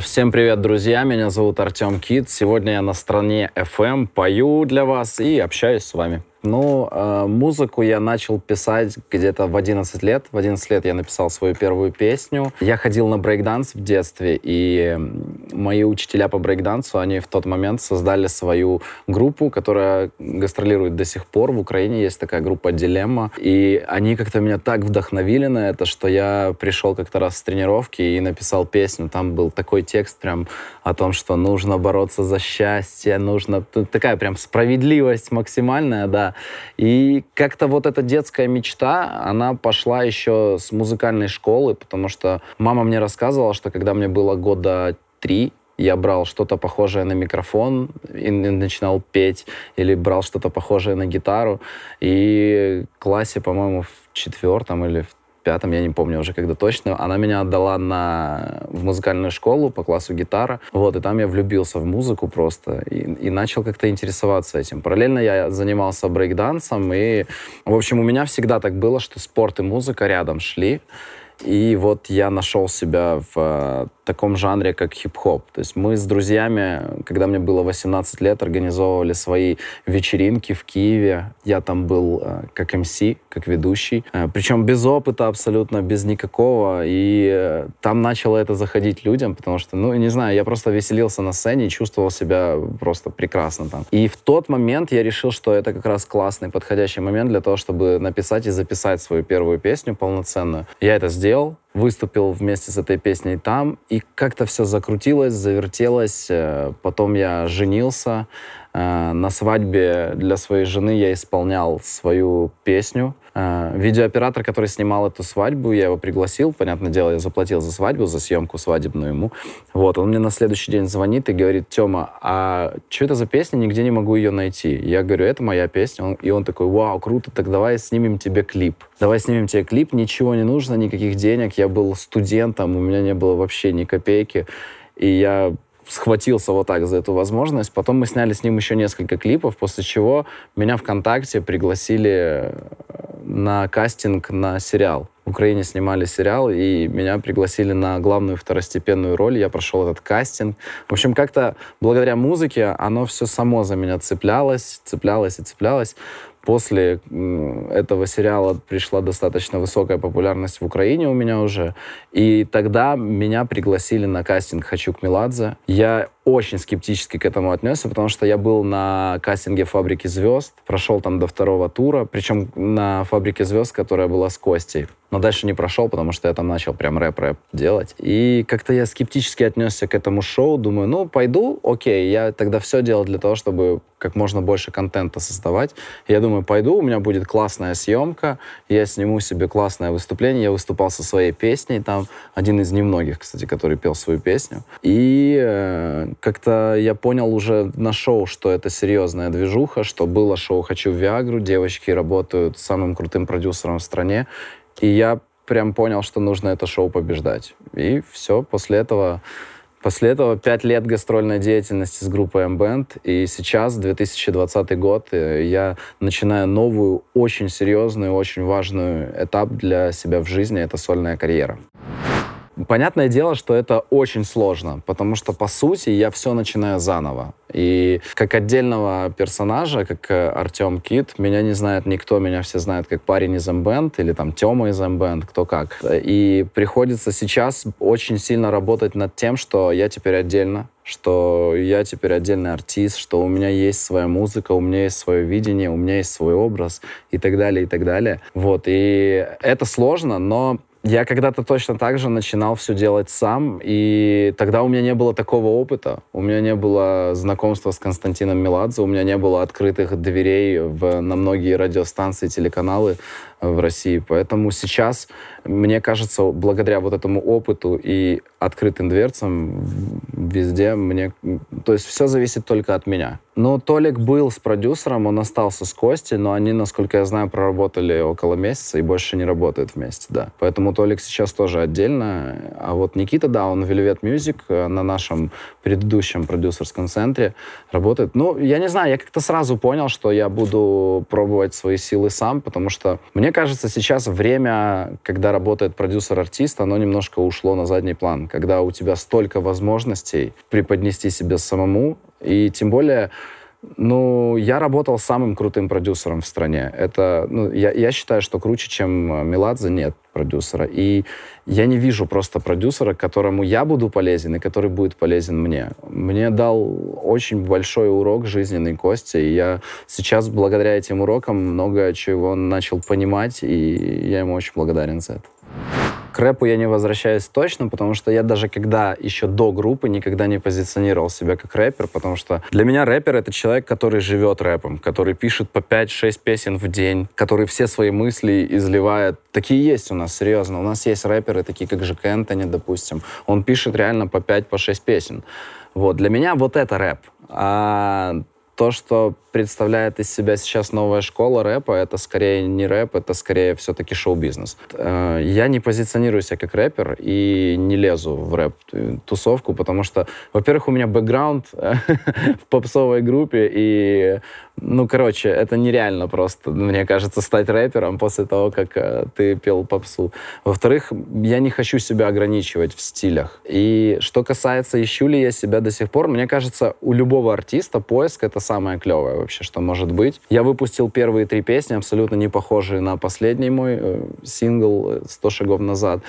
Всем привет, друзья! Меня зовут Артем Кит. Сегодня я на стране FM, пою для вас и общаюсь с вами. Ну, э, музыку я начал писать где-то в 11 лет. В 11 лет я написал свою первую песню. Я ходил на брейкданс в детстве, и мои учителя по брейкдансу, они в тот момент создали свою группу, которая гастролирует до сих пор. В Украине есть такая группа «Дилемма». И они как-то меня так вдохновили на это, что я пришел как-то раз с тренировки и написал песню. Там был такой текст прям о том, что нужно бороться за счастье, нужно... Такая прям справедливость максимальная, да. И как-то вот эта детская мечта, она пошла еще с музыкальной школы, потому что мама мне рассказывала, что когда мне было года три, я брал что-то похожее на микрофон и начинал петь, или брал что-то похожее на гитару. И в классе, по-моему, в четвертом или в пятом, я не помню уже когда точно, она меня отдала на, в музыкальную школу по классу гитара. Вот, и там я влюбился в музыку просто и, и начал как-то интересоваться этим. Параллельно я занимался брейкдансом, и, в общем, у меня всегда так было, что спорт и музыка рядом шли. И вот я нашел себя в э, таком жанре, как хип-хоп. То есть мы с друзьями, когда мне было 18 лет, организовывали свои вечеринки в Киеве. Я там был э, как МС, как ведущий. Э, причем без опыта абсолютно, без никакого. И там начало это заходить людям, потому что, ну, не знаю, я просто веселился на сцене и чувствовал себя просто прекрасно там. И в тот момент я решил, что это как раз классный, подходящий момент для того, чтобы написать и записать свою первую песню полноценную. Я это сделал, выступил вместе с этой песней там, и как-то все закрутилось, завертелось. Э, потом я женился. Э, на свадьбе для своей жены я исполнял свою песню. Э, видеооператор, который снимал эту свадьбу, я его пригласил, понятное дело, я заплатил за свадьбу, за съемку свадебную ему. Вот, он мне на следующий день звонит и говорит, Тёма, а что это за песня, нигде не могу ее найти. Я говорю, это моя песня. Он, и он такой, вау, круто, так давай снимем тебе клип. Давай снимем тебе клип, ничего не нужно, никаких денег. Я был студентом, у меня не было вообще ни копейки. И я схватился вот так за эту возможность. Потом мы сняли с ним еще несколько клипов, после чего меня ВКонтакте пригласили э, на кастинг на сериал. В Украине снимали сериал, и меня пригласили на главную второстепенную роль. Я прошел этот кастинг. В общем, как-то благодаря музыке оно все само за меня цеплялось, цеплялось и цеплялось. После этого сериала пришла достаточно высокая популярность в Украине у меня уже. И тогда меня пригласили на кастинг «Хочу к Меладзе». Я очень скептически к этому отнесся, потому что я был на кастинге «Фабрики звезд», прошел там до второго тура, причем на «Фабрике звезд», которая была с Костей. Но дальше не прошел, потому что я там начал прям рэп-рэп делать. И как-то я скептически отнесся к этому шоу. Думаю, ну, пойду, окей, я тогда все делал для того, чтобы как можно больше контента создавать. Я думаю, пойду, у меня будет классная съемка, я сниму себе классное выступление. Я выступал со своей песней там, один из немногих, кстати, который пел свою песню. И э, как-то я понял уже на шоу, что это серьезная движуха, что было шоу «Хочу в Виагру», девочки работают самым крутым продюсером в стране, и я прям понял, что нужно это шоу побеждать. И все, после этого После этого пять лет гастрольной деятельности с группой M-Band, и сейчас, 2020 год, я начинаю новую, очень серьезную, очень важную этап для себя в жизни, это сольная карьера. Понятное дело, что это очень сложно, потому что, по сути, я все начинаю заново. И как отдельного персонажа, как э, Артем Кит, меня не знает никто, меня все знают как парень из Эмбенд или там Тёма из Эмбенд, кто как. И приходится сейчас очень сильно работать над тем, что я теперь отдельно, что я теперь отдельный артист, что у меня есть своя музыка, у меня есть свое видение, у меня есть свой образ и так далее, и так далее. Вот, и это сложно, но я когда-то точно так же начинал все делать сам, и тогда у меня не было такого опыта. У меня не было знакомства с Константином Меладзе, у меня не было открытых дверей в, на многие радиостанции, телеканалы в России. Поэтому сейчас, мне кажется, благодаря вот этому опыту и открытым дверцам везде мне... То есть все зависит только от меня. Но Толик был с продюсером, он остался с Костей, но они, насколько я знаю, проработали около месяца и больше не работают вместе, да. Поэтому Толик сейчас тоже отдельно. А вот Никита, да, он Velvet Music э, на нашем предыдущем продюсерском центре работает. Ну, я не знаю, я как-то сразу понял, что я буду пробовать свои силы сам, потому что мне Мне кажется, сейчас время, когда работает продюсер-артист, оно немножко ушло на задний план, когда у тебя столько возможностей преподнести себе самому, и тем более ну, я работал самым крутым продюсером в стране. Это, ну, я, я считаю, что круче, чем Меладзе, нет продюсера. И я не вижу просто продюсера, которому я буду полезен и который будет полезен мне. Мне дал очень большой урок жизненный Костя, и я сейчас благодаря этим урокам много чего начал понимать, и я ему очень благодарен за это. К рэпу я не возвращаюсь точно, потому что я даже когда еще до группы никогда не позиционировал себя как рэпер, потому что для меня рэпер — это человек, который живет рэпом, который пишет по 5-6 песен в день, который все свои мысли изливает. Такие есть у нас, серьезно. У нас есть рэперы, такие как Жек Энтони, допустим. Он пишет реально по 5-6 по песен. Вот. Для меня вот это рэп. А то, что представляет из себя сейчас новая школа рэпа, это скорее не рэп, это скорее все-таки шоу-бизнес. Э, я не позиционирую себя как рэпер и не лезу в рэп-тусовку, потому что, во-первых, у меня бэкграунд в попсовой группе, и, ну, короче, это нереально просто, мне кажется, стать рэпером после того, как э, ты пел попсу. Во-вторых, я не хочу себя ограничивать в стилях. И что касается, ищу ли я себя до сих пор, мне кажется, у любого артиста поиск — это самое клевое вообще, что может быть. Я выпустил первые три песни, абсолютно не похожие на последний мой э, сингл «100 шагов назад».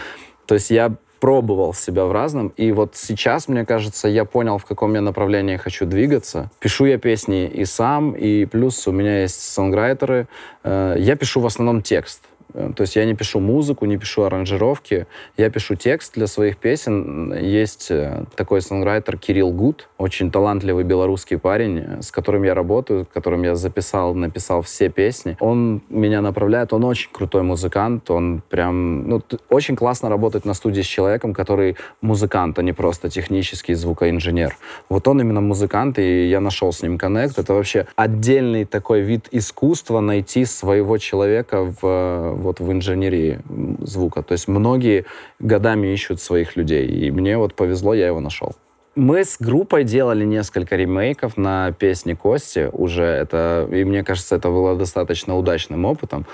То есть я пробовал себя в разном, и вот сейчас, мне кажется, я понял, в каком я направлении хочу двигаться. Пишу я песни и сам, и плюс у меня есть сонграйтеры. Э, я пишу в основном текст. Э, то есть я не пишу музыку, не пишу аранжировки, я пишу текст для своих песен. Есть э, такой сонграйтер Кирилл Гуд, очень талантливый белорусский парень, э, с которым я работаю, с которым я записал, написал все песни. Он меня направляет, он очень крутой музыкант, он прям, ну, очень классно работать на студии с человеком, который музыкант, а не просто технический звукоинженер. Вот он именно музыкант, и я нашел с ним коннект. Это вообще отдельный такой вид искусства найти своего человека в вот в инженерии звука. То есть многие годами ищут своих людей, и мне вот повезло, я его нашел. Мы с группой делали несколько ремейков на песни Кости уже. Это, и мне кажется, это было достаточно удачным опытом.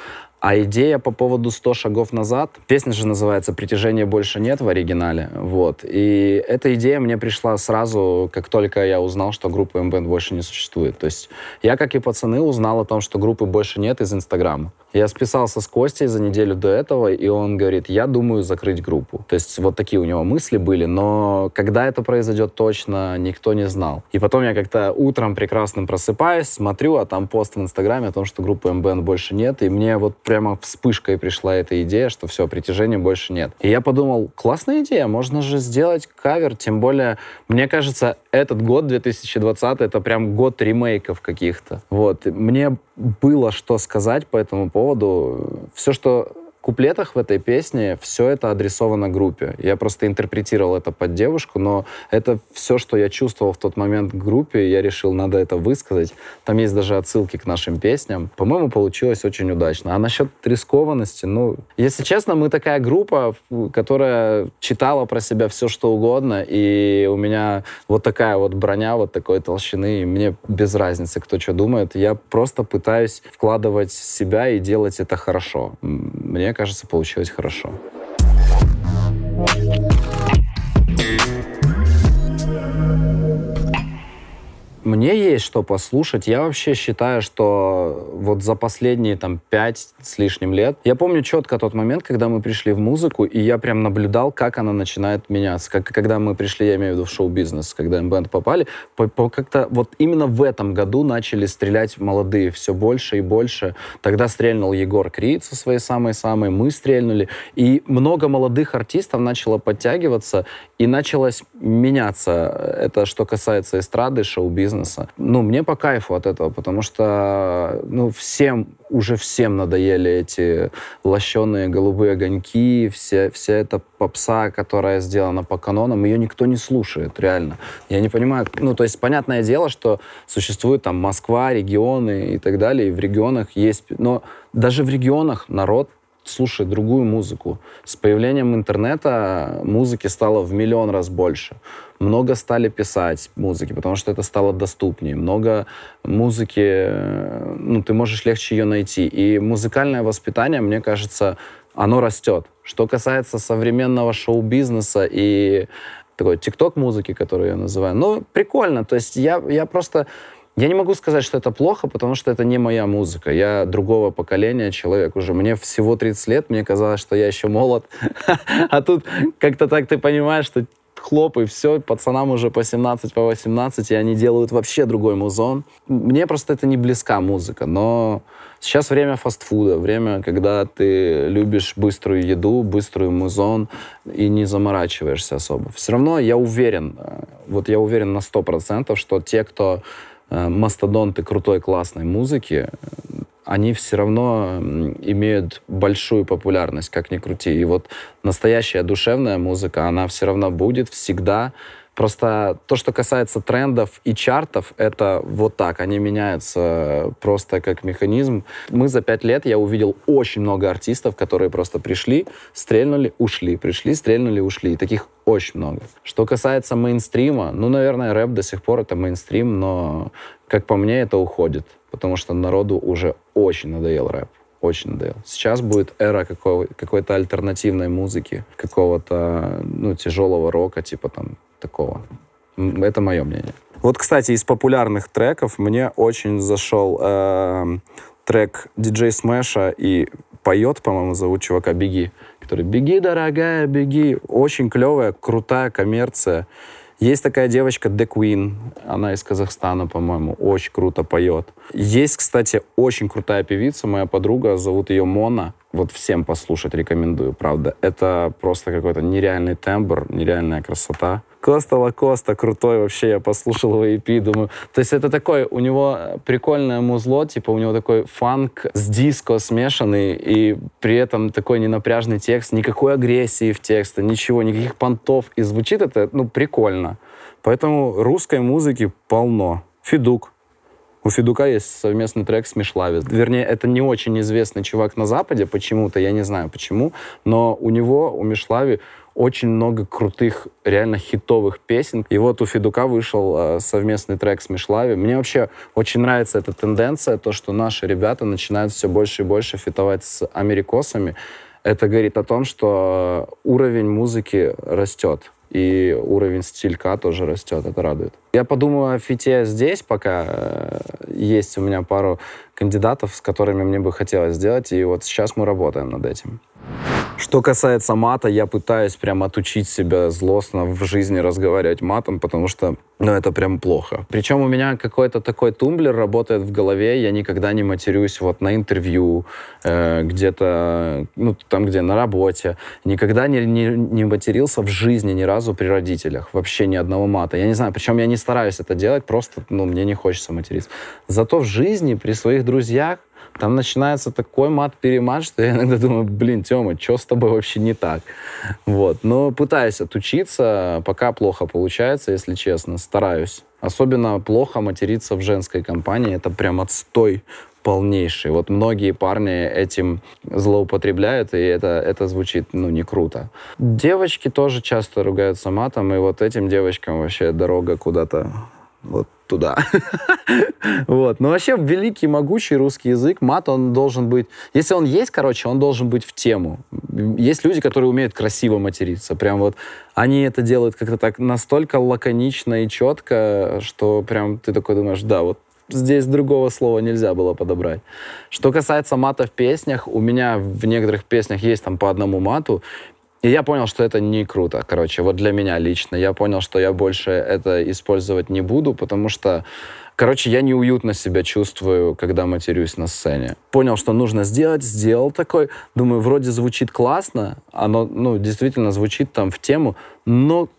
А идея по поводу 100 шагов назад, песня же называется «Притяжения больше нет» в оригинале, вот. И эта идея мне пришла сразу, как только я узнал, что группы МБН больше не существует. То есть я, как и пацаны, узнал о том, что группы больше нет из Инстаграма. Я списался с Костей за неделю до этого, и он говорит, я думаю закрыть группу. То есть вот такие у него мысли были, но когда это произойдет точно, никто не знал. И потом я как-то утром прекрасным просыпаюсь, смотрю, а там пост в Инстаграме о том, что группы МБН больше нет, и мне вот прямо вспышкой пришла эта идея, что все, притяжения больше нет. И я подумал, классная идея, можно же сделать кавер, тем более, мне кажется, этот год, 2020, это прям год ремейков каких-то. Вот. Мне было что сказать по этому поводу. Все, что куплетах в этой песне все это адресовано группе. Я просто интерпретировал это под девушку, но это все, что я чувствовал в тот момент к группе, я решил, надо это высказать. Там есть даже отсылки к нашим песням. По-моему, получилось очень удачно. А насчет рискованности, ну, если честно, мы такая группа, которая читала про себя все, что угодно, и у меня вот такая вот броня, вот такой толщины, и мне без разницы, кто что думает. Я просто пытаюсь вкладывать себя и делать это хорошо. Мне кажется, получилось хорошо. Мне есть что послушать. Я вообще считаю, что вот за последние там пять с лишним лет, я помню четко тот момент, когда мы пришли в музыку, и я прям наблюдал, как она начинает меняться. Как, когда мы пришли, я имею в виду в шоу-бизнес, когда МБН попали, по, по, как-то вот именно в этом году начали стрелять молодые все больше и больше. Тогда стрельнул Егор Крид со своей самой-самой, мы стрельнули. И много молодых артистов начало подтягиваться, и началось меняться. Это что касается эстрады, шоу-бизнеса. Ну, мне по кайфу от этого, потому что, ну, всем, уже всем надоели эти лощеные голубые огоньки, все, вся эта попса, которая сделана по канонам, ее никто не слушает, реально. Я не понимаю, ну, то есть, понятное дело, что существует там Москва, регионы и так далее, и в регионах есть, но даже в регионах народ слушать другую музыку. С появлением интернета музыки стало в миллион раз больше. Много стали писать музыки, потому что это стало доступнее. Много музыки, ну, ты можешь легче ее найти. И музыкальное воспитание, мне кажется, оно растет. Что касается современного шоу-бизнеса и такой тикток-музыки, которую я называю, ну, прикольно. То есть я, я просто я не могу сказать, что это плохо, потому что это не моя музыка. Я другого поколения человек уже. Мне всего 30 лет, мне казалось, что я еще молод. А тут как-то так ты понимаешь, что хлоп, и все, пацанам уже по 17, по 18, и они делают вообще другой музон. Мне просто это не близка музыка, но сейчас время фастфуда, время, когда ты любишь быструю еду, быструю музон, и не заморачиваешься особо. Все равно я уверен, э, вот я уверен на 100%, что те, кто мастодонты крутой классной музыки, они все равно имеют большую популярность, как ни крути. И вот настоящая душевная музыка, она все равно будет всегда Просто то, что касается трендов и чартов, это вот так. Они меняются просто как механизм. Мы за пять лет, я увидел очень много артистов, которые просто пришли, стрельнули, ушли. Пришли, стрельнули, ушли. И таких очень много. Что касается мейнстрима, ну, наверное, рэп до сих пор это мейнстрим, но, как по мне, это уходит. Потому что народу уже очень надоел рэп очень надоел. Сейчас будет эра какого, какой-то альтернативной музыки, какого-то ну, тяжелого рока, типа там такого. Это мое мнение. Вот, кстати, из популярных треков мне очень зашел э, трек диджей Смэша и поет, по-моему, зовут чувака Беги, который «Беги, дорогая, беги». Очень клевая, крутая коммерция. Есть такая девочка The Queen, она из Казахстана, по-моему, очень круто поет. Есть, кстати, очень крутая певица, моя подруга, зовут ее Мона. Вот всем послушать рекомендую, правда. Это просто какой-то нереальный тембр, нереальная красота. Коста Лакоста крутой вообще, я послушал его EP, думаю. То есть это такой, у него прикольное музло, типа у него такой фанк с диско смешанный, и при этом такой ненапряжный текст, никакой агрессии в тексте, ничего, никаких понтов. И звучит это, ну, прикольно. Поэтому русской музыки полно. Федук. У Федука есть совместный трек с Мишлави. Вернее, это не очень известный чувак на Западе почему-то, я не знаю почему, но у него, у Мишлави, очень много крутых, реально хитовых песен. И вот у Федука вышел э, совместный трек с Мишлави. Мне вообще очень нравится эта тенденция, то, что наши ребята начинают все больше и больше фитовать с америкосами. Это говорит о том, что уровень музыки растет и уровень стилька тоже растет, это радует. Я подумаю о фите здесь, пока э, есть у меня пару кандидатов, с которыми мне бы хотелось сделать, и вот сейчас мы работаем над этим. Что касается мата, я пытаюсь прям отучить себя злостно в жизни разговаривать матом, потому что, ну, это прям плохо. Причем у меня какой-то такой тумблер работает в голове, я никогда не матерюсь вот на интервью, э, где-то, ну, там, где на работе. Никогда не, не, не матерился в жизни ни разу при родителях, вообще ни одного мата. Я не знаю, причем я не стараюсь это делать, просто, ну, мне не хочется материться. Зато в жизни при своих друзьях там начинается такой мат-перемат, что я иногда думаю, блин, Тёма, что с тобой вообще не так? Вот. Но пытаюсь отучиться, пока плохо получается, если честно, стараюсь. Особенно плохо материться в женской компании, это прям отстой полнейший. Вот многие парни этим злоупотребляют, и это, это звучит, ну, не круто. Девочки тоже часто ругаются матом, и вот этим девочкам вообще дорога куда-то вот туда. вот. Но вообще великий, могучий русский язык, мат, он должен быть... Если он есть, короче, он должен быть в тему. Есть люди, которые умеют красиво материться. Прям вот они это делают как-то так настолько лаконично и четко, что прям ты такой думаешь, да, вот здесь другого слова нельзя было подобрать. Что касается мата в песнях, у меня в некоторых песнях есть там по одному мату, и я понял, что это не круто, короче, вот для меня лично. Я понял, что я больше это использовать не буду, потому что Короче, я неуютно себя чувствую, когда матерюсь на сцене. Понял, что нужно сделать, сделал такой. Думаю, вроде звучит классно, оно, ну, действительно звучит там в тему, но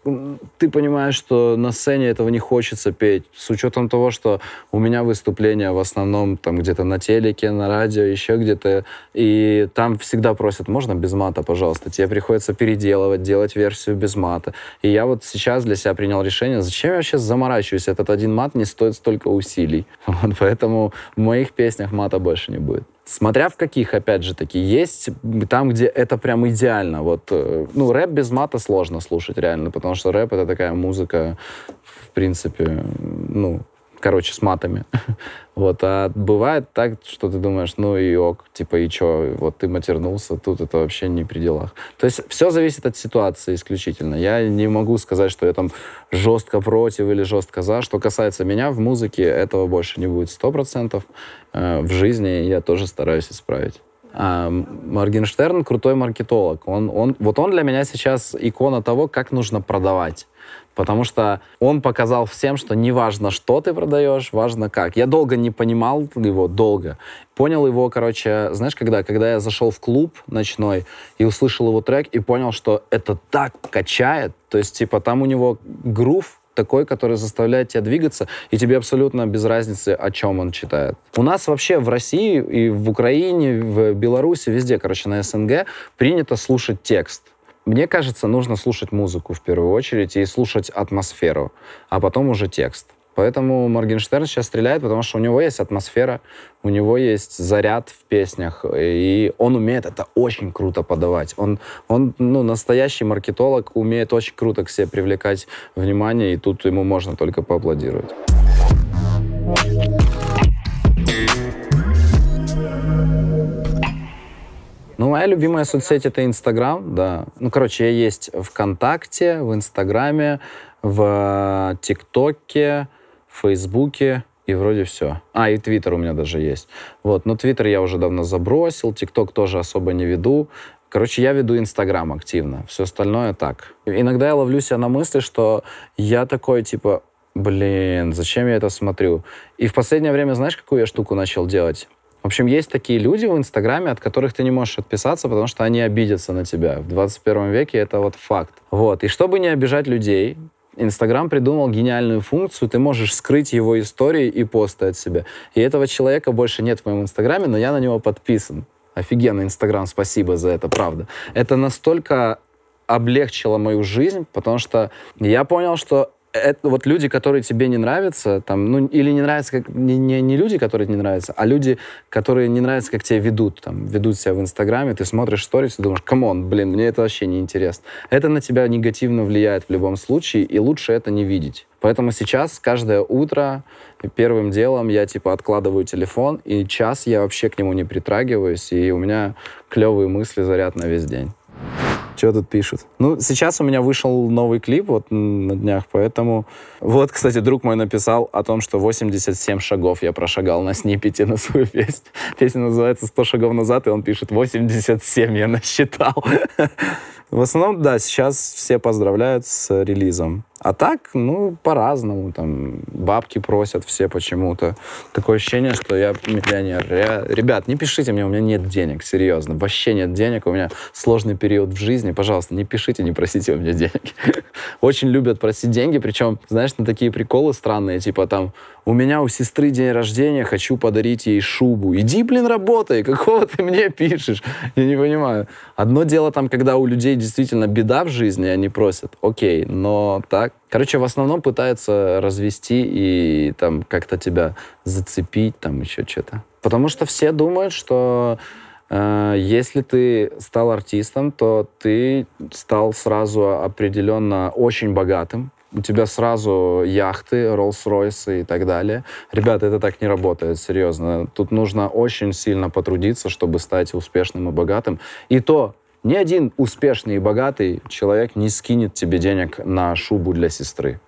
ты понимаешь, что на сцене этого не хочется петь, с учетом того, что у меня выступления в основном там где-то на телеке, на радио, еще где-то, и там всегда просят, можно без мата, пожалуйста, тебе приходится переделывать, делать версию без мата. И я вот сейчас для себя принял решение, зачем я сейчас заморачиваюсь, этот один мат не стоит столько усилий. Вот, поэтому в моих песнях мата больше не будет. Смотря в каких, опять же таки, есть там, где это прям идеально. Вот, э, ну, рэп без мата сложно слушать реально, потому что рэп — это такая музыка, в принципе, ну, короче, с матами. вот, а бывает так, что ты думаешь, ну и ок, типа, и чё, вот ты матернулся, тут это вообще не при делах. То есть все зависит от ситуации исключительно. Я не могу сказать, что я там жестко против или жестко за. Что касается меня, в музыке этого больше не будет сто процентов. Э, в жизни я тоже стараюсь исправить. А, Моргенштерн крутой маркетолог. Он, он, вот он для меня сейчас икона того, как нужно продавать. Потому что он показал всем, что не важно, что ты продаешь, важно как. Я долго не понимал его, долго. Понял его, короче, знаешь, когда? Когда я зашел в клуб ночной и услышал его трек и понял, что это так качает. То есть, типа, там у него грув такой, который заставляет тебя двигаться, и тебе абсолютно без разницы, о чем он читает. У нас вообще в России и в Украине, в Беларуси, везде, короче, на СНГ принято слушать текст. Мне кажется, нужно слушать музыку в первую очередь и слушать атмосферу, а потом уже текст. Поэтому Моргенштерн сейчас стреляет, потому что у него есть атмосфера, у него есть заряд в песнях, и он умеет это очень круто подавать. Он, он ну, настоящий маркетолог, умеет очень круто к себе привлекать внимание, и тут ему можно только поаплодировать. Ну, моя любимая соцсеть — это Инстаграм, да. Ну, короче, я есть ВКонтакте, в Инстаграме, в ТикТоке, в Фейсбуке, и вроде все. А, и Твиттер у меня даже есть. Вот, но Твиттер я уже давно забросил, ТикТок тоже особо не веду. Короче, я веду Инстаграм активно, все остальное так. Иногда я ловлю себя на мысли, что я такой, типа, блин, зачем я это смотрю? И в последнее время, знаешь, какую я штуку начал делать? В общем, есть такие люди в Инстаграме, от которых ты не можешь отписаться, потому что они обидятся на тебя. В 21 веке это вот факт. Вот. И чтобы не обижать людей, Инстаграм придумал гениальную функцию, ты можешь скрыть его истории и посты от себя. И этого человека больше нет в моем Инстаграме, но я на него подписан. Офигенно, Инстаграм, спасибо за это, правда. Это настолько облегчило мою жизнь, потому что я понял, что это вот люди, которые тебе не нравятся, там, ну, или не нравятся, как, не, не, не люди, которые не нравятся, а люди, которые не нравятся, как тебя ведут, там, ведут себя в Инстаграме, ты смотришь сторис и думаешь, come on, блин, мне это вообще не интересно. Это на тебя негативно влияет в любом случае, и лучше это не видеть. Поэтому сейчас каждое утро первым делом я типа откладываю телефон, и час я вообще к нему не притрагиваюсь, и у меня клевые мысли, заряд на весь день. Что тут пишут? Ну, сейчас у меня вышел новый клип вот на днях, поэтому... Вот, кстати, друг мой написал о том, что 87 шагов я прошагал на снипете на свою песню. Песня называется «100 шагов назад», и он пишет «87 я насчитал». В основном, да, сейчас все поздравляют с релизом. А так, ну, по-разному. Там бабки просят все почему-то. Такое ощущение, что я миллионер. Я... Ребят, не пишите мне, у меня нет денег, серьезно. Вообще нет денег, у меня сложный период в жизни. Пожалуйста, не пишите, не просите у меня денег. Очень любят просить деньги, причем, знаешь, на такие приколы странные, типа там, у меня у сестры день рождения, хочу подарить ей шубу. Иди, блин, работай, какого ты мне пишешь? Я не понимаю. Одно дело там, когда у людей действительно беда в жизни, они просят, окей, но так. Короче, в основном пытаются развести и там как-то тебя зацепить, там еще что-то. Потому что все думают, что э, если ты стал артистом, то ты стал сразу определенно очень богатым, у тебя сразу яхты, Роллс-Ройсы и так далее. Ребята, это так не работает, серьезно. Тут нужно очень сильно потрудиться, чтобы стать успешным и богатым. И то ни один успешный и богатый человек не скинет тебе денег на шубу для сестры.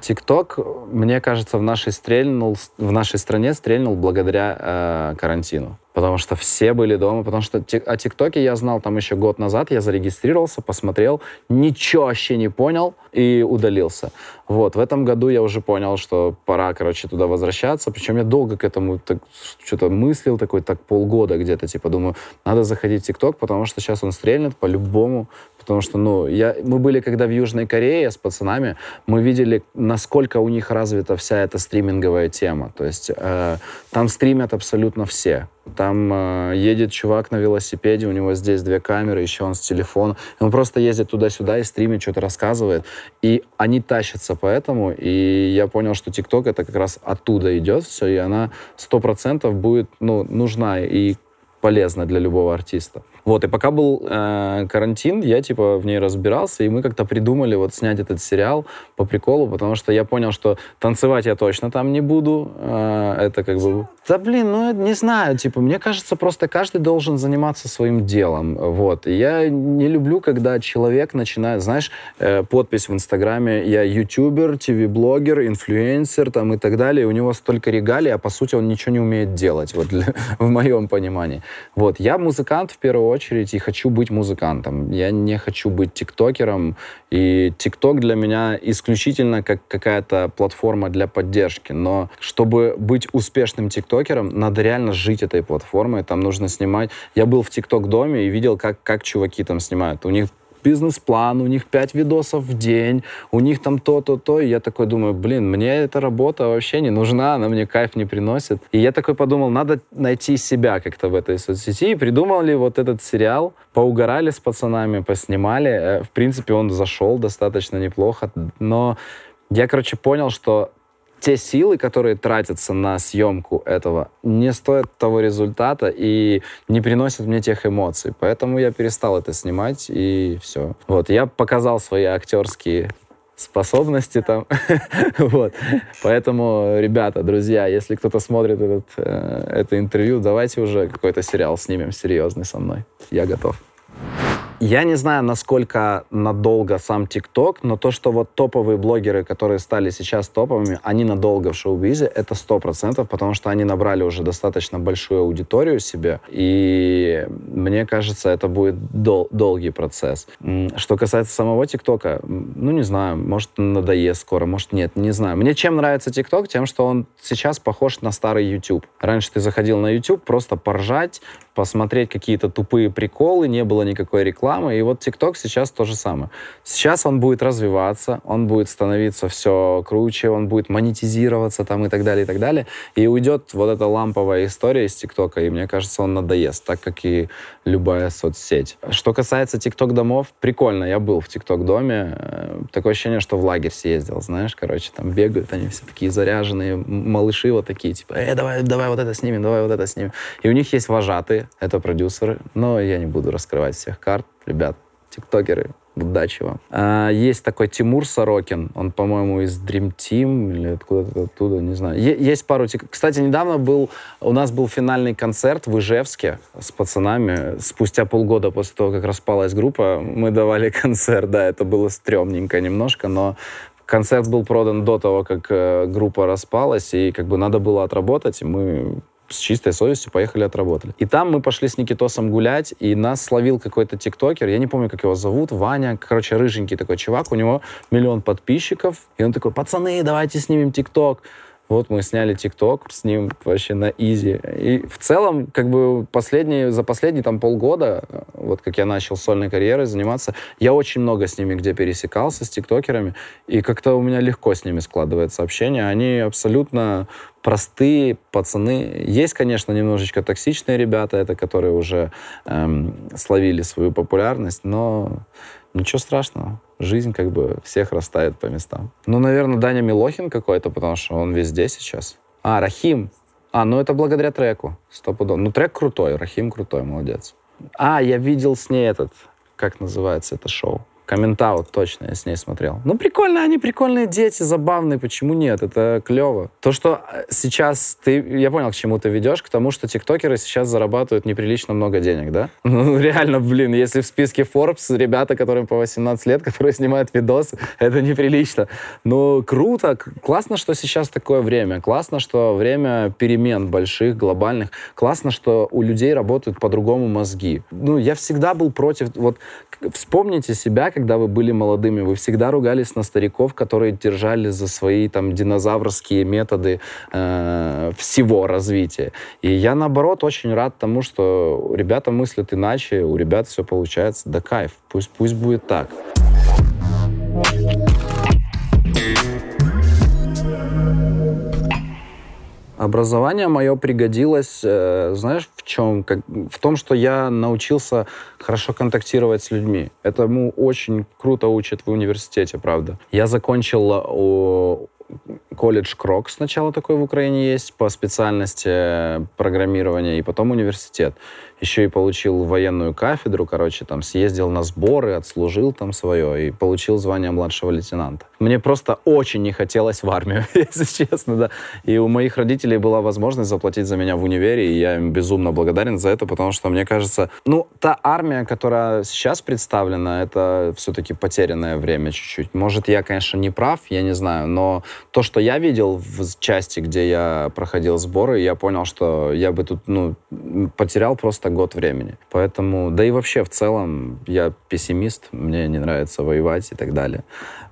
ТикТок, мне кажется, в нашей, стрельнул, в нашей стране стрельнул благодаря э, карантину потому что все были дома, потому что о ТикТоке я знал там еще год назад, я зарегистрировался, посмотрел, ничего вообще не понял и удалился. Вот, в этом году я уже понял, что пора, короче, туда возвращаться, причем я долго к этому так, что-то мыслил, такой, так полгода где-то, типа, думаю, надо заходить в ТикТок, потому что сейчас он стрельнет по-любому, потому что, ну, я, мы были когда в Южной Корее с пацанами, мы видели, насколько у них развита вся эта стриминговая тема, то есть э, там стримят абсолютно все, Там э, едет чувак на велосипеде, у него здесь две камеры, еще он с телефона. Он просто ездит туда-сюда и стримит, что-то рассказывает. И они тащатся поэтому. И я понял, что ТикТок это как раз оттуда идет все, и она сто процентов будет ну, нужна и полезна для любого артиста. Вот, и пока был э, карантин, я, типа, в ней разбирался, и мы как-то придумали вот снять этот сериал по приколу, потому что я понял, что танцевать я точно там не буду. Э, это как бы... Да, блин, ну, не знаю, типа, мне кажется, просто каждый должен заниматься своим делом, вот. И я не люблю, когда человек начинает, знаешь, э, подпись в Инстаграме, я ютубер, ТВ-блогер, инфлюенсер, там, и так далее, и у него столько регалий, а по сути он ничего не умеет делать, вот, для, в моем понимании. Вот, я музыкант в первую очередь, очередь и хочу быть музыкантом. Я не хочу быть тиктокером. И тикток для меня исключительно как какая-то платформа для поддержки. Но чтобы быть успешным тиктокером, надо реально жить этой платформой. Там нужно снимать. Я был в тикток-доме и видел, как, как чуваки там снимают. У них бизнес-план, у них пять видосов в день, у них там то-то, то. И я такой думаю, блин, мне эта работа вообще не нужна, она мне кайф не приносит. И я такой подумал, надо найти себя как-то в этой соцсети. И придумали вот этот сериал, поугорали с пацанами, поснимали. Э, в принципе, он зашел достаточно неплохо, но я, короче, понял, что те силы, которые тратятся на съемку этого, не стоят того результата и не приносят мне тех эмоций. Поэтому я перестал это снимать, и все. Вот, я показал свои актерские способности там. вот. Поэтому, ребята, друзья, если кто-то смотрит этот, э, это интервью, давайте уже какой-то сериал снимем серьезный со мной. Я готов. Я не знаю, насколько надолго сам ТикТок, но то, что вот топовые блогеры, которые стали сейчас топовыми, они надолго в шоу-бизе, это сто процентов, потому что они набрали уже достаточно большую аудиторию себе, и мне кажется, это будет дол- долгий процесс. Что касается самого ТикТока, ну, не знаю, может, надоест скоро, может, нет, не знаю. Мне чем нравится ТикТок? Тем, что он сейчас похож на старый YouTube. Раньше ты заходил на YouTube просто поржать, посмотреть какие-то тупые приколы, не было никакой рекламы. И вот ТикТок сейчас то же самое. Сейчас он будет развиваться, он будет становиться все круче, он будет монетизироваться там и так далее, и так далее. И уйдет вот эта ламповая история из ТикТока, и мне кажется, он надоест, так как и любая соцсеть. Что касается ТикТок-домов, прикольно, я был в ТикТок-доме. Э, такое ощущение, что в лагерь съездил, знаешь, короче, там бегают они все такие заряженные, малыши вот такие, типа, э, давай, давай вот это снимем, давай вот это снимем. И у них есть вожатые, это продюсеры, но я не буду раскрывать всех карт. Ребят, тиктокеры, удачи вам. А, есть такой Тимур Сорокин, он, по-моему, из Dream Team или откуда-то оттуда, не знаю. Е- есть пару... Кстати, недавно был, у нас был финальный концерт в Ижевске с пацанами. Спустя полгода после того, как распалась группа, мы давали концерт. Да, это было стрёмненько немножко, но концерт был продан до того, как э, группа распалась, и как бы надо было отработать, и мы с чистой совестью поехали отработали. И там мы пошли с Никитосом гулять, и нас словил какой-то тиктокер, я не помню, как его зовут, Ваня, короче, рыженький такой чувак, у него миллион подписчиков, и он такой, пацаны, давайте снимем тикток. Вот мы сняли ТикТок с ним вообще на изи. И в целом, как бы последние, за последние там полгода, вот как я начал сольной карьерой заниматься, я очень много с ними где пересекался, с тиктокерами, и как-то у меня легко с ними складывается общение. Они абсолютно простые пацаны. Есть, конечно, немножечко токсичные ребята, это которые уже эм, словили свою популярность, но ничего страшного жизнь как бы всех расставит по местам. Ну, наверное, Даня Милохин какой-то, потому что он везде сейчас. А, Рахим. А, ну это благодаря треку. Стопудово. Ну, трек крутой, Рахим крутой, молодец. А, я видел с ней этот, как называется это шоу? Комментаут, точно, я с ней смотрел. Ну, прикольно, они прикольные дети, забавные, почему нет? Это клево. То, что э, сейчас ты... Я понял, к чему ты ведешь, к тому, что тиктокеры сейчас зарабатывают неприлично много денег, да? Ну, реально, блин, если в списке Forbes ребята, которым по 18 лет, которые снимают видосы, это неприлично. Ну, круто, классно, что сейчас такое время. Классно, что время перемен больших, глобальных. Классно, что у людей работают по-другому мозги. Ну, я всегда был против... Вот вспомните себя, когда вы были молодыми, вы всегда ругались на стариков, которые держали за свои там динозаврские методы э, всего развития. И я, наоборот, очень рад тому, что ребята мыслят иначе, у ребят все получается. Да кайф, пусть, пусть будет так. Образование мое пригодилось, э, знаешь, в чем? Как, в том, что я научился хорошо контактировать с людьми. Этому очень круто учат в университете, правда. Я закончил у, колледж Крок сначала такой в Украине есть по специальности программирования, и потом университет еще и получил военную кафедру, короче, там съездил на сборы, отслужил там свое и получил звание младшего лейтенанта. Мне просто очень не хотелось в армию, если честно, да. И у моих родителей была возможность заплатить за меня в универе, и я им безумно благодарен за это, потому что мне кажется, ну, та армия, которая сейчас представлена, это все-таки потерянное время чуть-чуть. Может, я, конечно, не прав, я не знаю, но то, что я видел в части, где я проходил сборы, я понял, что я бы тут, ну, потерял просто год времени. Поэтому, да и вообще в целом я пессимист, мне не нравится воевать и так далее.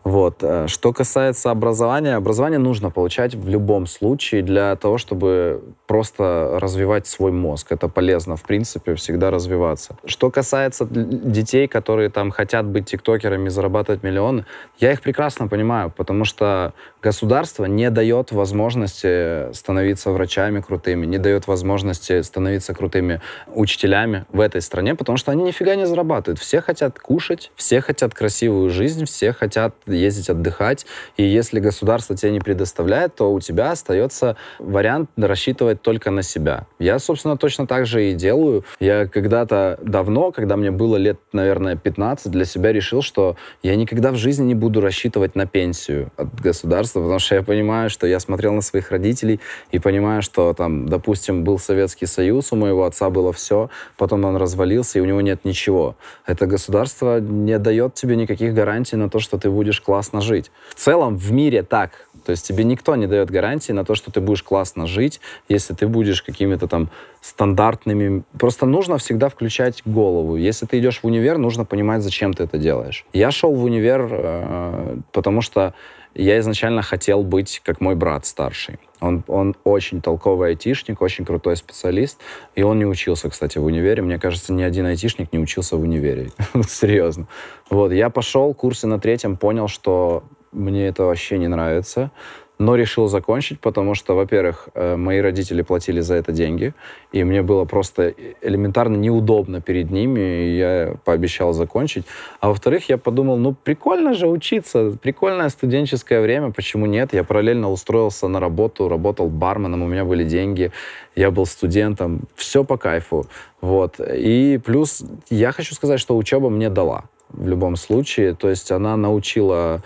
Вот. Э, что касается образования, образование нужно получать в любом случае для того, чтобы просто развивать свой мозг. Это полезно, в принципе, всегда развиваться. Что касается детей, которые там хотят быть тиктокерами, зарабатывать миллионы, я их прекрасно понимаю, потому что государство не дает возможности становиться врачами крутыми, не дает возможности становиться крутыми учителями в этой стране, потому что они нифига не зарабатывают. Все хотят кушать, все хотят красивую жизнь, все хотят ездить отдыхать. И если государство тебе не предоставляет, то у тебя остается вариант рассчитывать только на себя. Я, собственно, точно так же и делаю. Я когда-то давно, когда мне было лет, наверное, 15, для себя решил, что я никогда в жизни не буду рассчитывать на пенсию от государства, потому что я понимаю, что я смотрел на своих родителей и понимаю, что там, допустим, был Советский Союз, у моего отца было все, потом он развалился, и у него нет ничего. Это государство не дает тебе никаких гарантий на то, что ты будешь классно жить. В целом в мире так. То есть тебе никто не дает гарантии на то, что ты будешь классно жить, если ты будешь какими-то там стандартными. Просто нужно всегда включать голову. Если ты идешь в универ, нужно понимать, зачем ты это делаешь. Я шел в универ, э, потому что я изначально хотел быть как мой брат старший. Он, он очень толковый айтишник, очень крутой специалист. И он не учился, кстати, в универе. Мне кажется, ни один айтишник не учился в универе. Серьезно. Вот, я пошел, курсы на третьем, понял, что мне это вообще не нравится но решил закончить, потому что, во-первых, э, мои родители платили за это деньги, и мне было просто элементарно неудобно перед ними, и я пообещал закончить. А во-вторых, я подумал, ну, прикольно же учиться, прикольное студенческое время, почему нет? Я параллельно устроился на работу, работал барменом, у меня были деньги, я был студентом, все по кайфу, вот. И плюс я хочу сказать, что учеба мне дала в любом случае, то есть она научила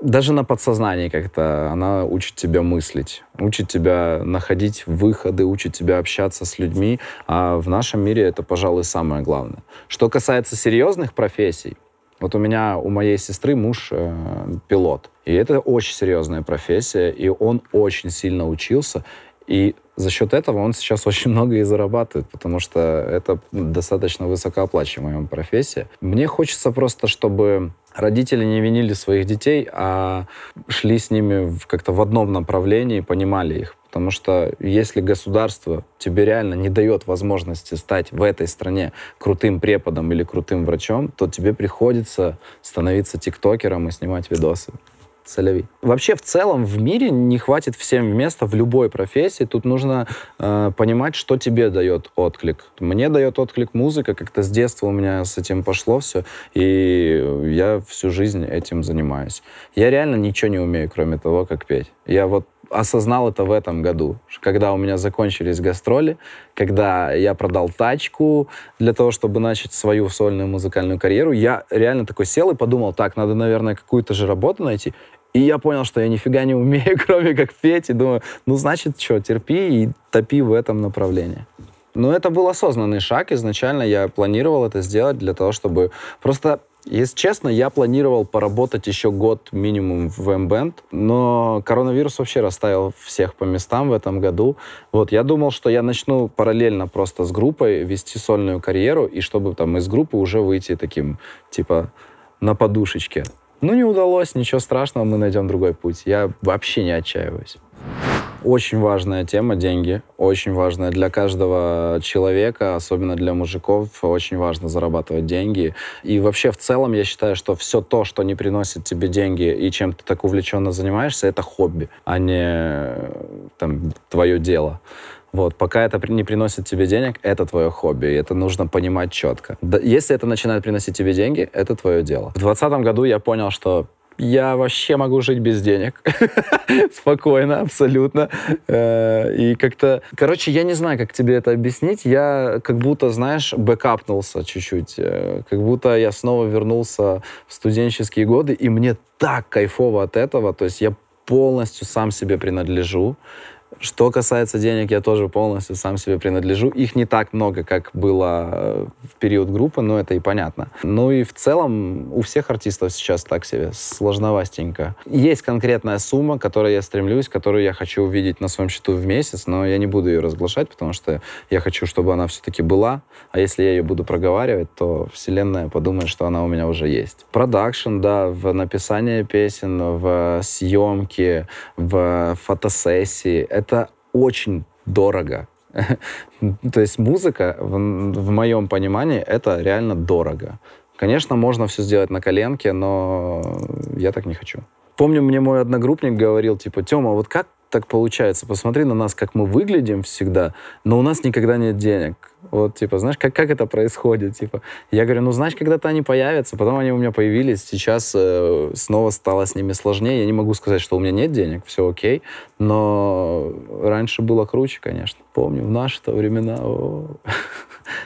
даже на подсознании как-то она учит тебя мыслить, учит тебя находить выходы, учит тебя общаться с людьми, а в нашем мире это, пожалуй, самое главное. Что касается серьезных профессий, вот у меня, у моей сестры муж э, пилот, и это очень серьезная профессия, и он очень сильно учился, и за счет этого он сейчас очень много и зарабатывает, потому что это достаточно высокооплачиваемая профессия. Мне хочется просто, чтобы родители не винили своих детей, а шли с ними как-то в одном направлении, понимали их. Потому что если государство тебе реально не дает возможности стать в этой стране крутым преподом или крутым врачом, то тебе приходится становиться тиктокером и снимать видосы солевей. Вообще, в целом, в мире не хватит всем места в любой профессии. Тут нужно э, понимать, что тебе дает отклик. Мне дает отклик музыка, как-то с детства у меня с этим пошло все, и я всю жизнь этим занимаюсь. Я реально ничего не умею, кроме того, как петь. Я вот осознал это в этом году, когда у меня закончились гастроли, когда я продал тачку для того, чтобы начать свою сольную музыкальную карьеру, я реально такой сел и подумал, так, надо, наверное, какую-то же работу найти. И я понял, что я нифига не умею, кроме как петь. И думаю, ну, значит, что, терпи и топи в этом направлении. Но это был осознанный шаг. Изначально я планировал это сделать для того, чтобы просто если честно, я планировал поработать еще год минимум в M-Band, но коронавирус вообще расставил всех по местам в этом году. Вот, я думал, что я начну параллельно просто с группой вести сольную карьеру, и чтобы там из группы уже выйти таким, типа, на подушечке. Ну, не удалось, ничего страшного, мы найдем другой путь. Я вообще не отчаиваюсь. Очень важная тема деньги, очень важная для каждого человека, особенно для мужиков, очень важно зарабатывать деньги. И вообще в целом я считаю, что все то, что не приносит тебе деньги и чем ты так увлеченно занимаешься, это хобби, а не там твое дело. Вот, пока это не приносит тебе денег, это твое хобби, и это нужно понимать четко. Да, если это начинает приносить тебе деньги, это твое дело. В 2020 году я понял, что я вообще могу жить без денег. Спокойно, абсолютно. Э, и как-то... Короче, я не знаю, как тебе это объяснить. Я как будто, знаешь, бэкапнулся чуть-чуть. Э, как будто я снова вернулся в студенческие годы, и мне так кайфово от этого. То есть я полностью сам себе принадлежу. Что касается денег, я тоже полностью сам себе принадлежу. Их не так много, как было э, в период группы, но это и понятно. Ну и в целом у всех артистов сейчас так себе, сложновастенько. Есть конкретная сумма, к которой я стремлюсь, которую я хочу увидеть на своем счету в месяц, но я не буду ее разглашать, потому что я хочу, чтобы она все-таки была. А если я ее буду проговаривать, то вселенная подумает, что она у меня уже есть. Продакшн, да, в написании песен, в съемке, в фотосессии — это очень дорого. То есть музыка, в, в моем понимании, это реально дорого. Конечно, можно все сделать на коленке, но я так не хочу. Помню, мне мой одногруппник говорил, типа, Тёма, вот как так получается? Посмотри на нас, как мы выглядим всегда, но у нас никогда нет денег. Вот, типа, знаешь, как, как это происходит? Типа, я говорю, ну, знаешь, когда-то они появятся, потом они у меня появились, сейчас э, снова стало с ними сложнее. Я не могу сказать, что у меня нет денег, все окей, но раньше было круче, конечно. Помню, в наши-то времена.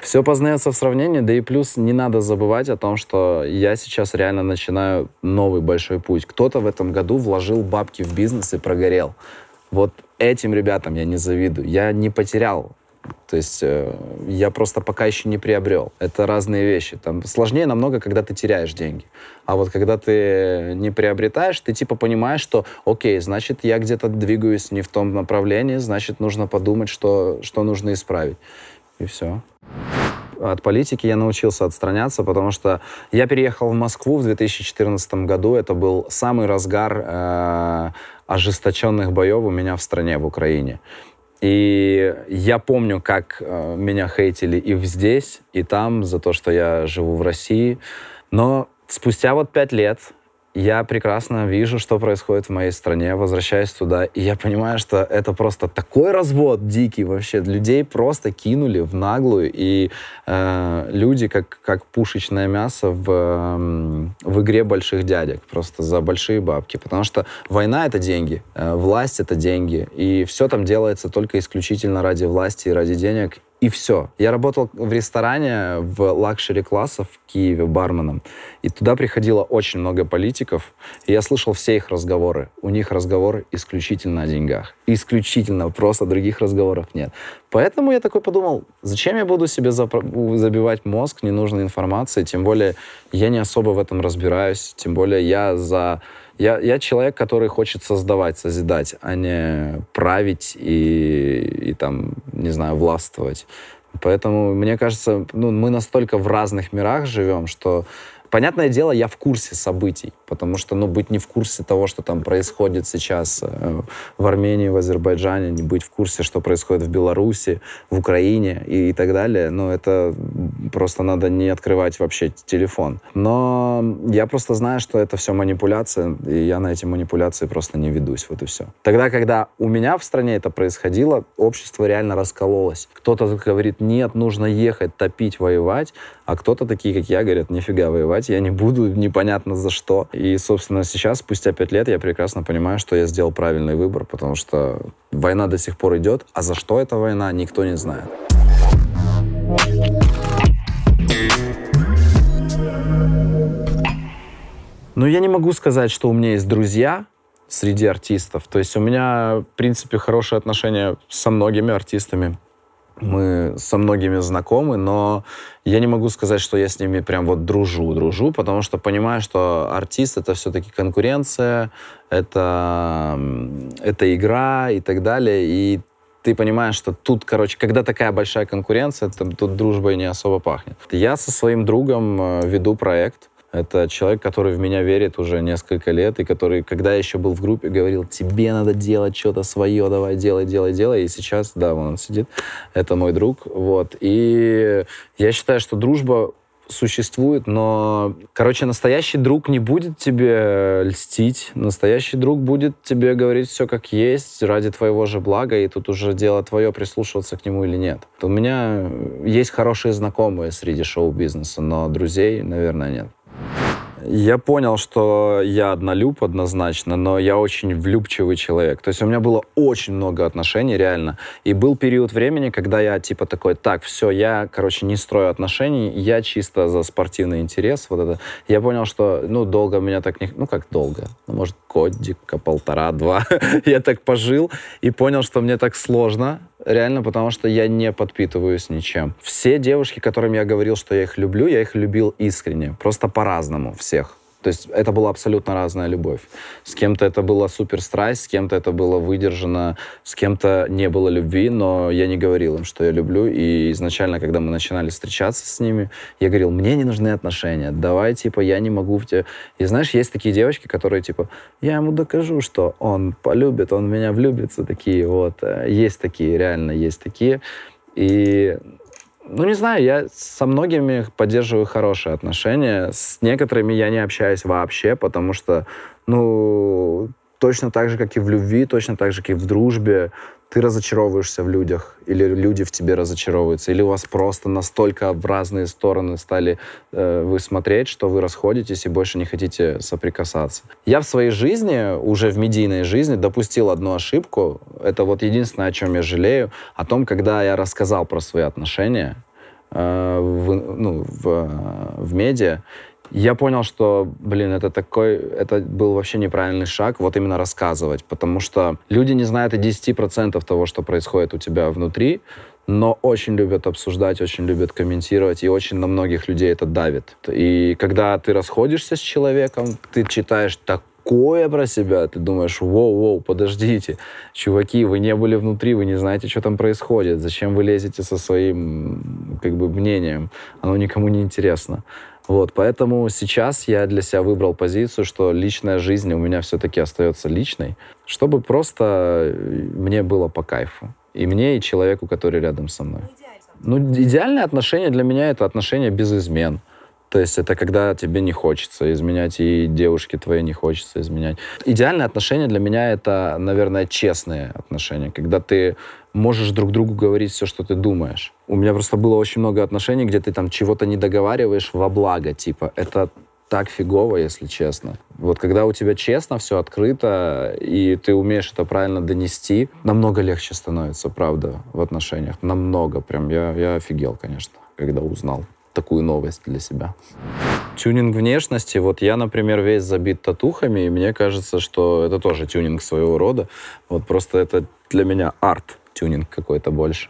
Все познается в сравнении, да и плюс не надо забывать о том, что я сейчас реально начинаю новый большой путь. Кто-то в этом году вложил бабки в бизнес и прогорел. Вот этим ребятам я не завидую. Я не потерял то есть э, я просто пока еще не приобрел. Это разные вещи. Там сложнее намного, когда ты теряешь деньги. А вот когда ты не приобретаешь, ты типа понимаешь, что окей, значит, я где-то двигаюсь не в том направлении, значит, нужно подумать, что, что нужно исправить. И все. От политики я научился отстраняться, потому что я переехал в Москву в 2014 году. Это был самый разгар э, ожесточенных боев у меня в стране, в Украине. И я помню, как э, меня хейтили и здесь, и там за то, что я живу в России. Но спустя вот пять лет я прекрасно вижу, что происходит в моей стране, возвращаюсь туда, и я понимаю, что это просто такой развод дикий вообще. Людей просто кинули в наглую, и э, люди как, как пушечное мясо в, э, в игре больших дядек, просто за большие бабки. Потому что война — это деньги, э, власть — это деньги, и все там делается только исключительно ради власти и ради денег, и все. Я работал в ресторане в luxury классах в Киеве барменом. И туда приходило очень много политиков. И я слышал все их разговоры. У них разговоры исключительно о деньгах. Исключительно. Просто других разговоров нет. Поэтому я такой подумал, зачем я буду себе забивать мозг ненужной информацией? Тем более я не особо в этом разбираюсь. Тем более я за я, я человек, который хочет создавать, созидать, а не править и, и там, не знаю, властвовать. Поэтому, мне кажется, ну, мы настолько в разных мирах живем, что Понятное дело, я в курсе событий, потому что, ну, быть не в курсе того, что там происходит сейчас э, в Армении, в Азербайджане, не быть в курсе, что происходит в Беларуси, в Украине и, и так далее, ну, это просто надо не открывать вообще телефон. Но я просто знаю, что это все манипуляция, и я на эти манипуляции просто не ведусь, вот и все. Тогда, когда у меня в стране это происходило, общество реально раскололось. Кто-то говорит, нет, нужно ехать, топить, воевать, а кто-то такие, как я, говорят, нифига воевать я не буду, непонятно за что. И, собственно, сейчас, спустя пять лет, я прекрасно понимаю, что я сделал правильный выбор, потому что война до сих пор идет, а за что эта война, никто не знает. Но я не могу сказать, что у меня есть друзья среди артистов. То есть у меня, в принципе, хорошие отношения со многими артистами мы со многими знакомы, но я не могу сказать, что я с ними прям вот дружу, дружу, потому что понимаю, что артист это все-таки конкуренция, это, это игра и так далее, и ты понимаешь, что тут, короче, когда такая большая конкуренция, там, тут дружбой не особо пахнет. Я со своим другом э, веду проект, Это человек, который в меня верит уже несколько лет, и который, когда я еще был в группе, говорил, тебе надо делать что-то свое, давай, делай, делай, делай. И сейчас, да, вон он сидит, это мой друг. Вот. И я считаю, что дружба существует, но, короче, настоящий друг не будет тебе льстить, настоящий друг будет тебе говорить все как есть ради твоего же блага, и тут уже дело твое, прислушиваться к нему или нет. У меня есть хорошие знакомые среди шоу-бизнеса, но друзей, наверное, нет. Я понял, что я однолюб однозначно, но я очень влюбчивый человек. То есть у меня было очень много отношений, реально. И был период времени, когда я типа такой, так, все, я, короче, не строю отношений, я чисто за спортивный интерес, вот это. Я понял, что, ну, долго меня так не... Ну, как долго? Ну, может, годика, полтора-два. я так пожил и понял, что мне так сложно, Реально, потому что я не подпитываюсь ничем. Все девушки, которым я говорил, что я их люблю, я их любил искренне. Просто по-разному всех. То есть это была абсолютно разная любовь. С кем-то это была супер страсть, с кем-то это было выдержано, с кем-то не было любви, но я не говорил им, что я люблю. И изначально, когда мы начинали встречаться с ними, я говорил, мне не нужны отношения, давай, типа, я не могу в тебе... И знаешь, есть такие девочки, которые, типа, я ему докажу, что он полюбит, он в меня влюбится, такие вот. Э, есть такие, реально есть такие. И ну, не знаю, я со многими поддерживаю хорошие отношения. С некоторыми я не общаюсь вообще, потому что, ну, точно так же, как и в любви, точно так же, как и в дружбе, ты разочаровываешься в людях, или люди в тебе разочаровываются, или у вас просто настолько в разные стороны стали э, вы смотреть, что вы расходитесь и больше не хотите соприкасаться. Я в своей жизни, уже в медийной жизни, допустил одну ошибку. Это вот единственное, о чем я жалею, о том, когда я рассказал про свои отношения э, в, ну, в, в медиа, я понял, что, блин, это такой, это был вообще неправильный шаг, вот именно рассказывать, потому что люди не знают и 10% того, что происходит у тебя внутри, но очень любят обсуждать, очень любят комментировать, и очень на многих людей это давит. И когда ты расходишься с человеком, ты читаешь такое про себя, ты думаешь, воу-воу, подождите, чуваки, вы не были внутри, вы не знаете, что там происходит, зачем вы лезете со своим, как бы, мнением, оно никому не интересно. Вот, поэтому сейчас я для себя выбрал позицию, что личная жизнь у меня все-таки остается личной, чтобы просто э, мне было по кайфу. И мне, и человеку, который рядом со мной. Ну, идеальное отношение для меня это отношение без измен. То есть это когда тебе не хочется изменять, и девушке твоей не хочется изменять. Идеальное отношение для меня это, наверное, честные отношения, когда ты можешь друг другу говорить все, что ты думаешь. У меня просто было очень много отношений, где ты там чего-то не договариваешь во благо, типа. Это так фигово, если честно. Вот когда у тебя честно, все открыто, и ты умеешь это правильно донести, намного легче становится, правда, в отношениях. Намного прям. Я, я офигел, конечно, когда узнал такую новость для себя. Тюнинг внешности. Вот я, например, весь забит татухами, и мне кажется, что это тоже тюнинг своего рода. Вот просто это для меня арт тюнинг какой-то больше.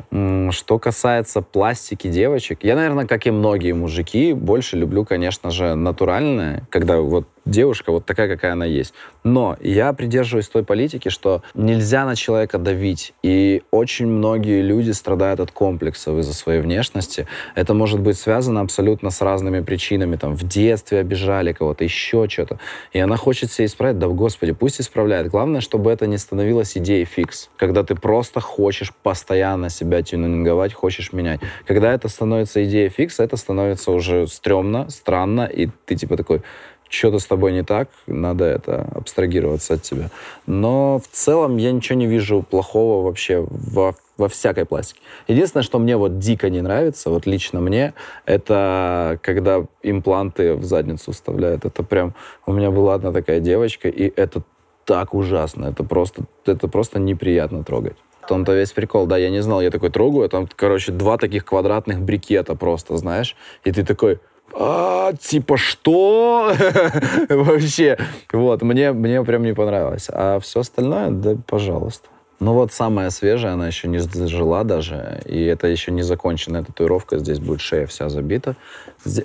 Что касается пластики девочек, я, наверное, как и многие мужики, больше люблю, конечно же, натуральное, когда вот девушка вот такая, какая она есть. Но я придерживаюсь той политики, что нельзя на человека давить. И очень многие люди страдают от комплексов из-за своей внешности. Это может быть связано абсолютно с разными причинами. Там в детстве обижали кого-то, еще что-то. И она хочет себя исправить. Да, господи, пусть исправляет. Главное, чтобы это не становилось идеей фикс. Когда ты просто хочешь постоянно себя тюнинговать, хочешь менять. Когда это становится идеей фикс, это становится уже стрёмно, странно, и ты типа такой, что-то с тобой не так, надо это абстрагироваться от тебя. Но в целом я ничего не вижу плохого вообще во, во всякой пластике. Единственное, что мне вот дико не нравится, вот лично мне, это когда импланты в задницу вставляют. Это прям... У меня была одна такая девочка, и это так ужасно. Это просто, это просто неприятно трогать. Том-то весь прикол, да, я не знал, я такой трогаю, а там, короче, два таких квадратных брикета просто, знаешь, и ты такой, а, типа, что? Вообще. Вот, мне, мне прям не понравилось. А все остальное, да, пожалуйста. Ну вот самая свежая, она еще не зажила даже, и это еще не законченная татуировка, здесь будет шея вся забита.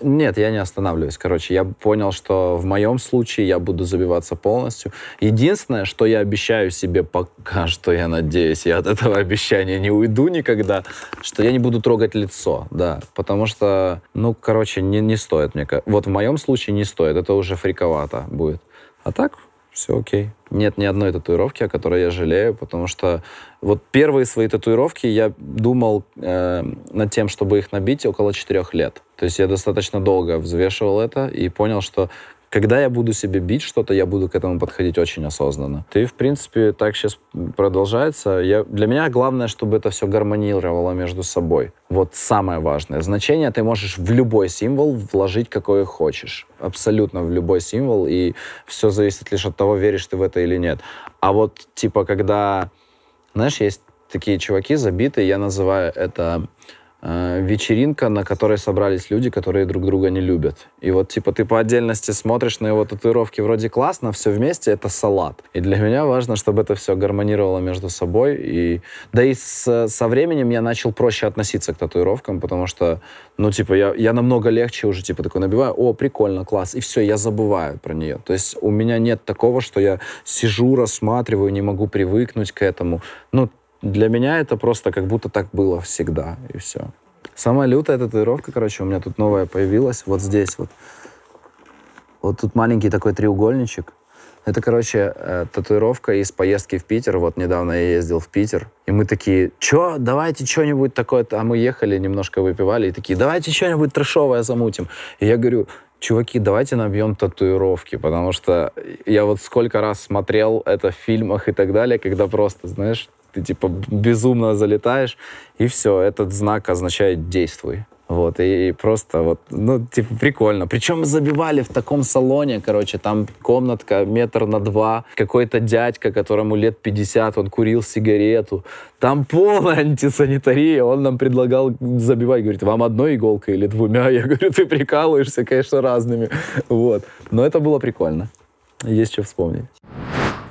Нет, я не останавливаюсь. Короче, я понял, что в моем случае я буду забиваться полностью. Единственное, что я обещаю себе пока что, я надеюсь, я от этого обещания не уйду никогда, что я не буду трогать лицо, да, потому что, ну, короче, не, не стоит мне. Вот в моем случае не стоит, это уже фриковато будет. А так, все окей. Нет ни одной татуировки, о которой я жалею, потому что вот первые свои татуировки я думал э, над тем, чтобы их набить около четырех лет. То есть я достаточно долго взвешивал это и понял, что когда я буду себе бить что-то, я буду к этому подходить очень осознанно. Ты, в принципе, так сейчас продолжается. Я, для меня главное, чтобы это все гармонировало между собой. Вот самое важное. Значение ты можешь в любой символ вложить, какое хочешь. Абсолютно в любой символ. И все зависит лишь от того, веришь ты в это или нет. А вот, типа, когда... Знаешь, есть такие чуваки забитые, я называю это вечеринка, на которой собрались люди, которые друг друга не любят. И вот, типа, ты по отдельности смотришь на его татуировки, вроде классно, все вместе это салат. И для меня важно, чтобы это все гармонировало между собой. И... Да и с, со временем я начал проще относиться к татуировкам, потому что, ну, типа, я, я намного легче уже, типа, такой набиваю, о, прикольно, класс, и все, я забываю про нее. То есть у меня нет такого, что я сижу, рассматриваю, не могу привыкнуть к этому. Ну, для меня это просто как будто так было всегда, и все. Самая лютая татуировка, короче, у меня тут новая появилась, вот здесь вот. Вот тут маленький такой треугольничек. Это, короче, э, татуировка из поездки в Питер. Вот недавно я ездил в Питер. И мы такие, чё, давайте что-нибудь такое. А мы ехали, немножко выпивали. И такие, давайте что-нибудь трешовое замутим. И я говорю, чуваки, давайте набьем татуировки, потому что я вот сколько раз смотрел это в фильмах и так далее, когда просто, знаешь, ты типа безумно залетаешь, и все, этот знак означает «действуй». Вот, и, и просто вот, ну, типа, прикольно. Причем забивали в таком салоне, короче, там комнатка метр на два, какой-то дядька, которому лет 50, он курил сигарету. Там полная антисанитария, он нам предлагал забивать, говорит, вам одной иголкой или двумя? Я говорю, ты прикалываешься, конечно, разными. Вот, но это было прикольно. Есть что вспомнить.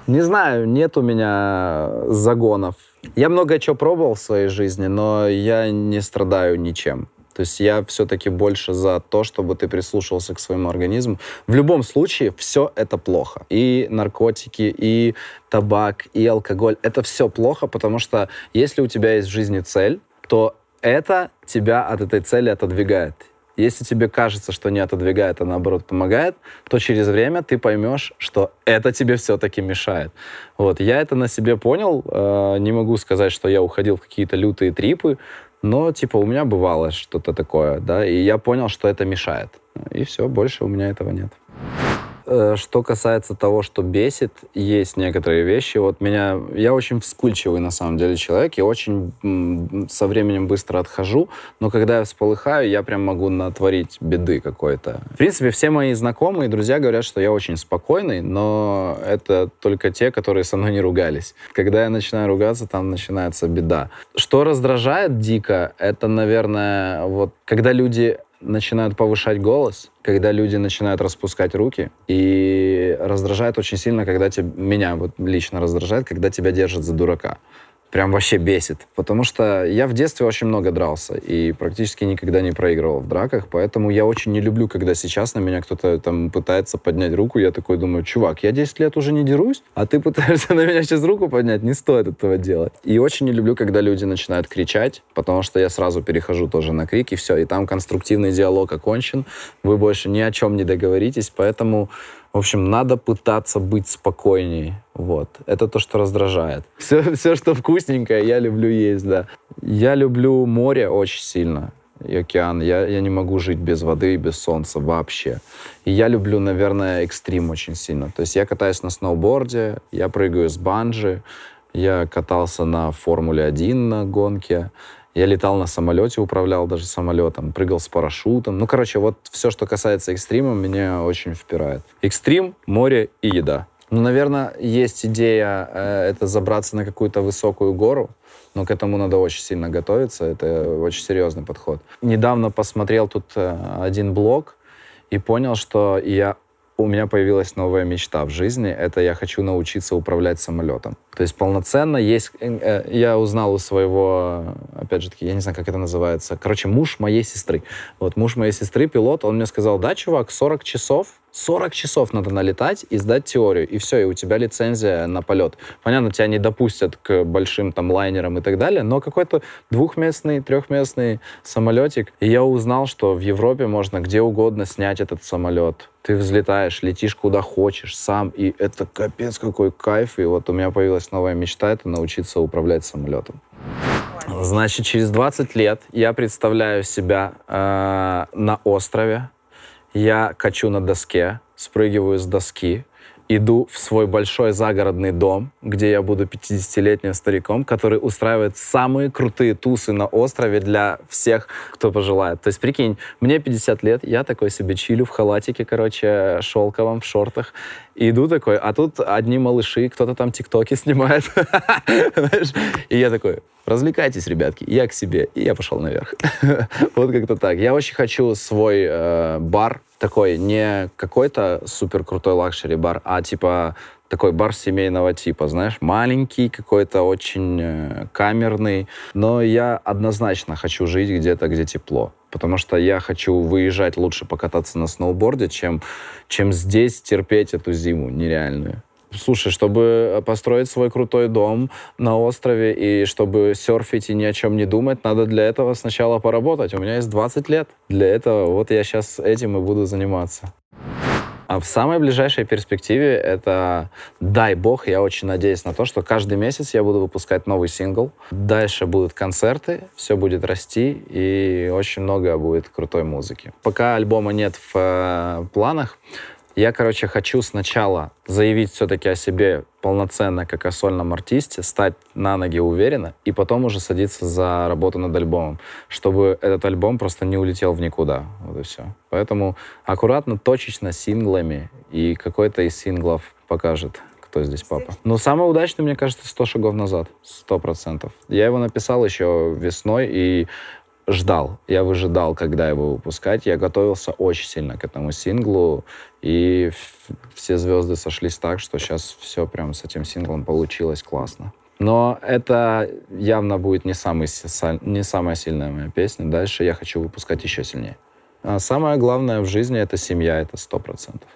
Не знаю, нет у меня загонов. Я много чего пробовал в своей жизни, но я не страдаю ничем. То есть я все-таки больше за то, чтобы ты прислушивался к своему организму. В любом случае, все это плохо. И наркотики, и табак, и алкоголь. Это все плохо, потому что если у тебя есть в жизни цель, то это тебя от этой цели отодвигает. Если тебе кажется, что не отодвигает, а наоборот помогает, то через время ты поймешь, что это тебе все-таки мешает. Вот, я это на себе понял. Э, не могу сказать, что я уходил в какие-то лютые трипы, но, типа, у меня бывало что-то такое, да, и я понял, что это мешает. И все, больше у меня этого нет. Э, что касается того, что бесит, есть некоторые вещи. Вот меня... Я очень вспыльчивый, на самом деле, человек. Я очень со временем быстро отхожу. Но когда я всполыхаю, я прям могу натворить беды какой-то. В принципе, все мои знакомые и друзья говорят, что я очень спокойный, но это только те, которые со мной не ругались. Когда я начинаю ругаться, там начинается беда. Что раздражает дико, это, наверное, вот когда люди начинают повышать голос, когда люди начинают распускать руки, и раздражает очень сильно, когда тебя, меня вот лично раздражает, когда тебя держат за дурака прям вообще бесит. Потому что я в детстве очень много дрался и практически никогда не проигрывал в драках, поэтому я очень не люблю, когда сейчас на меня кто-то там пытается поднять руку, я такой думаю, чувак, я 10 лет уже не дерусь, а ты пытаешься на меня сейчас руку поднять, не стоит этого делать. И очень не люблю, когда люди начинают кричать, потому что я сразу перехожу тоже на крик, и все, и там конструктивный диалог окончен, вы больше ни о чем не договоритесь, поэтому в общем, надо пытаться быть спокойнее. Вот. Это то, что раздражает. Все, все, что вкусненькое, я люблю есть, да. Я люблю море очень сильно и океан. Я, я не могу жить без воды и без солнца вообще. И я люблю, наверное, экстрим очень сильно. То есть я катаюсь на сноуборде, я прыгаю с банджи, я катался на Формуле-1 на гонке, я летал на самолете, управлял даже самолетом, прыгал с парашютом. Ну, короче, вот все, что касается экстрима, меня очень впирает. Экстрим, море и еда. Ну, наверное, есть идея э, это забраться на какую-то высокую гору, но к этому надо очень сильно готовиться. Это очень серьезный подход. Недавно посмотрел тут э, один блог и понял, что я у меня появилась новая мечта в жизни. Это я хочу научиться управлять самолетом. То есть полноценно есть... Э, я узнал у своего, опять же таки, я не знаю, как это называется. Короче, муж моей сестры. Вот муж моей сестры, пилот, он мне сказал, да, чувак, 40 часов 40 часов надо налетать и сдать теорию, и все, и у тебя лицензия на полет. Понятно, тебя не допустят к большим там лайнерам и так далее, но какой-то двухместный, трехместный самолетик. И я узнал, что в Европе можно где угодно снять этот самолет. Ты взлетаешь, летишь куда хочешь сам, и это капец какой кайф. И вот у меня появилась новая мечта, это научиться управлять самолетом. Значит, через 20 лет я представляю себя э, на острове, я качу на доске, спрыгиваю с доски, иду в свой большой загородный дом, где я буду 50-летним стариком, который устраивает самые крутые тусы на острове для всех, кто пожелает. То есть, прикинь, мне 50 лет, я такой себе чилю в халатике, короче, шелковом, в шортах, и иду такой, а тут одни малыши, кто-то там тиктоки снимает. И я такой, развлекайтесь, ребятки, я к себе. И я пошел наверх. вот как-то так. Я очень хочу свой э, бар, такой не какой-то супер крутой luxury бар, а типа такой бар семейного типа, знаешь, маленький какой-то, очень э, камерный. Но я однозначно хочу жить где-то, где тепло. Потому что я хочу выезжать лучше покататься на сноуборде, чем, чем здесь терпеть эту зиму нереальную. Слушай, чтобы построить свой крутой дом на острове и чтобы серфить и ни о чем не думать, надо для этого сначала поработать. У меня есть 20 лет. Для этого вот я сейчас этим и буду заниматься. А в самой ближайшей перспективе это, дай бог, я очень надеюсь на то, что каждый месяц я буду выпускать новый сингл. Дальше будут концерты, все будет расти, и очень много будет крутой музыки. Пока альбома нет в э, планах, я, короче, хочу сначала заявить все-таки о себе полноценно, как о сольном артисте, стать на ноги уверенно, и потом уже садиться за работу над альбомом, чтобы этот альбом просто не улетел в никуда. Вот и все. Поэтому аккуратно, точечно, синглами, и какой-то из синглов покажет, кто здесь папа. Но самый удачный, мне кажется, 100 шагов назад, сто процентов. Я его написал еще весной, и ждал, я выжидал, когда его выпускать. Я готовился очень сильно к этому синглу, и все звезды сошлись так, что сейчас все прям с этим синглом получилось классно. Но это явно будет не, самый, не самая сильная моя песня. Дальше я хочу выпускать еще сильнее. А самое главное в жизни — это семья, это сто процентов.